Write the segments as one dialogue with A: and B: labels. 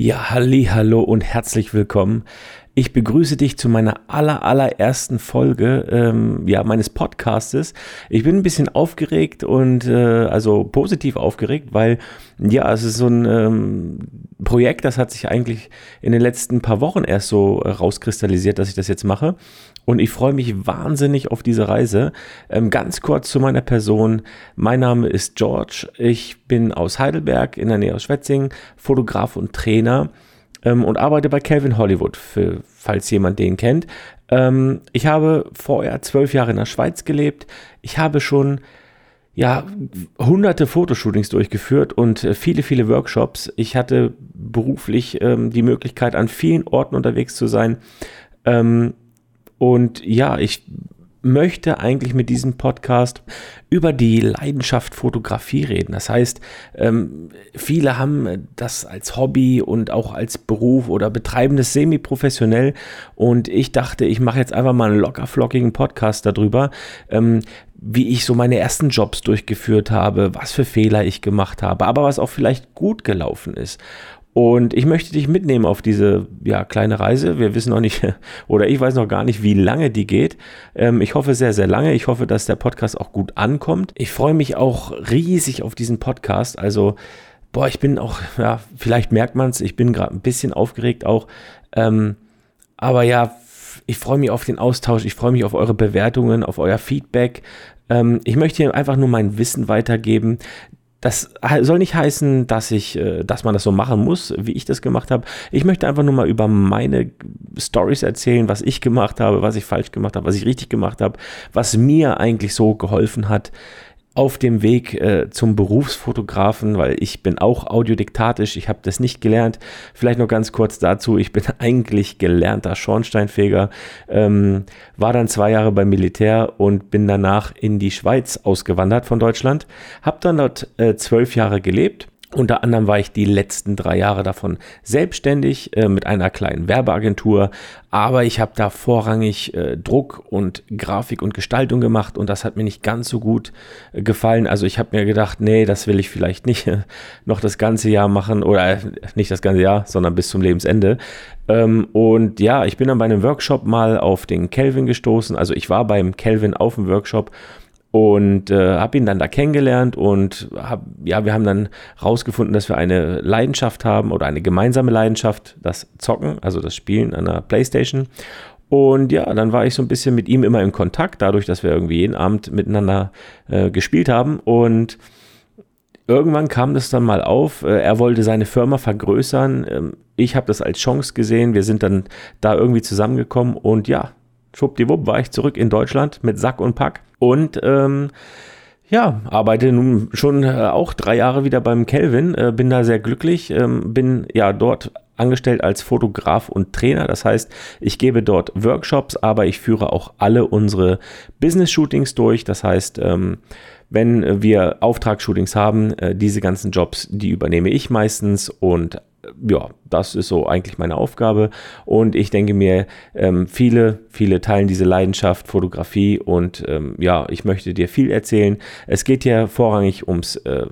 A: Ja, halli, hallo und herzlich willkommen. Ich begrüße dich zu meiner aller, allerersten Folge ähm, ja, meines Podcastes. Ich bin ein bisschen aufgeregt und äh, also positiv aufgeregt, weil ja, es ist so ein ähm, Projekt, das hat sich eigentlich in den letzten paar Wochen erst so rauskristallisiert, dass ich das jetzt mache. Und ich freue mich wahnsinnig auf diese Reise. Ähm, ganz kurz zu meiner Person. Mein Name ist George. Ich bin aus Heidelberg in der Nähe aus Schwetzingen, Fotograf und Trainer ähm, und arbeite bei Calvin Hollywood, für, falls jemand den kennt. Ähm, ich habe vorher zwölf Jahre in der Schweiz gelebt. Ich habe schon ja, hunderte Fotoshootings durchgeführt und äh, viele, viele Workshops. Ich hatte beruflich ähm, die Möglichkeit, an vielen Orten unterwegs zu sein. Ähm, und ja, ich möchte eigentlich mit diesem Podcast über die Leidenschaft Fotografie reden. Das heißt, ähm, viele haben das als Hobby und auch als Beruf oder betreiben das semi-professionell. Und ich dachte, ich mache jetzt einfach mal einen lockerflockigen Podcast darüber, ähm, wie ich so meine ersten Jobs durchgeführt habe, was für Fehler ich gemacht habe, aber was auch vielleicht gut gelaufen ist. Und ich möchte dich mitnehmen auf diese ja, kleine Reise. Wir wissen noch nicht, oder ich weiß noch gar nicht, wie lange die geht. Ähm, ich hoffe sehr, sehr lange. Ich hoffe, dass der Podcast auch gut ankommt. Ich freue mich auch riesig auf diesen Podcast. Also, boah, ich bin auch, ja, vielleicht merkt man es, ich bin gerade ein bisschen aufgeregt auch. Ähm, aber ja, ich freue mich auf den Austausch, ich freue mich auf eure Bewertungen, auf euer Feedback. Ähm, ich möchte hier einfach nur mein Wissen weitergeben. Das soll nicht heißen, dass ich, äh, dass man das so machen muss, wie ich das gemacht habe. Ich möchte einfach nur mal über meine Stories erzählen, was ich gemacht habe, was ich falsch gemacht habe, was ich richtig gemacht habe, was mir eigentlich so geholfen hat, auf dem Weg äh, zum Berufsfotografen, weil ich bin auch audiodiktatisch, ich habe das nicht gelernt. Vielleicht noch ganz kurz dazu, ich bin eigentlich gelernter Schornsteinfeger, ähm, war dann zwei Jahre beim Militär und bin danach in die Schweiz ausgewandert von Deutschland, habe dann dort äh, zwölf Jahre gelebt unter anderem war ich die letzten drei Jahre davon selbstständig äh, mit einer kleinen Werbeagentur, aber ich habe da vorrangig äh, Druck und Grafik und Gestaltung gemacht und das hat mir nicht ganz so gut äh, gefallen. Also ich habe mir gedacht, nee, das will ich vielleicht nicht noch das ganze Jahr machen oder äh, nicht das ganze Jahr, sondern bis zum Lebensende. Ähm, und ja, ich bin dann bei einem Workshop mal auf den Kelvin gestoßen. Also ich war beim Kelvin auf dem Workshop und äh, habe ihn dann da kennengelernt und hab, ja, wir haben dann rausgefunden, dass wir eine Leidenschaft haben oder eine gemeinsame Leidenschaft, das Zocken, also das Spielen an der Playstation. Und ja, dann war ich so ein bisschen mit ihm immer in Kontakt, dadurch, dass wir irgendwie jeden Abend miteinander äh, gespielt haben und irgendwann kam das dann mal auf. Äh, er wollte seine Firma vergrößern. Ähm, ich habe das als Chance gesehen. Wir sind dann da irgendwie zusammengekommen und ja, schwuppdiwupp war ich zurück in Deutschland mit Sack und Pack und ähm, ja, arbeite nun schon äh, auch drei Jahre wieder beim Kelvin, äh, bin da sehr glücklich, ähm, bin ja dort angestellt als Fotograf und Trainer. Das heißt, ich gebe dort Workshops, aber ich führe auch alle unsere Business-Shootings durch. Das heißt, ähm, wenn wir Auftragsshootings haben, äh, diese ganzen Jobs, die übernehme ich meistens und ja, das ist so eigentlich meine Aufgabe. Und ich denke mir, ähm, viele, viele teilen diese Leidenschaft, Fotografie und ähm, ja, ich möchte dir viel erzählen. Es geht ja vorrangig ums äh,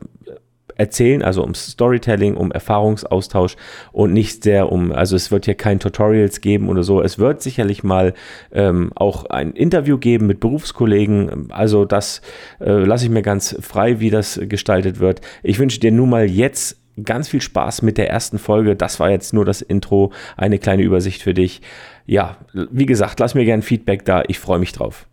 A: Erzählen, also ums Storytelling, um Erfahrungsaustausch und nicht sehr um, also es wird hier kein Tutorials geben oder so. Es wird sicherlich mal ähm, auch ein Interview geben mit Berufskollegen. Also das äh, lasse ich mir ganz frei, wie das gestaltet wird. Ich wünsche dir nun mal jetzt ganz viel Spaß mit der ersten Folge. Das war jetzt nur das Intro, eine kleine Übersicht für dich. Ja, wie gesagt, lass mir gerne Feedback da. Ich freue mich drauf.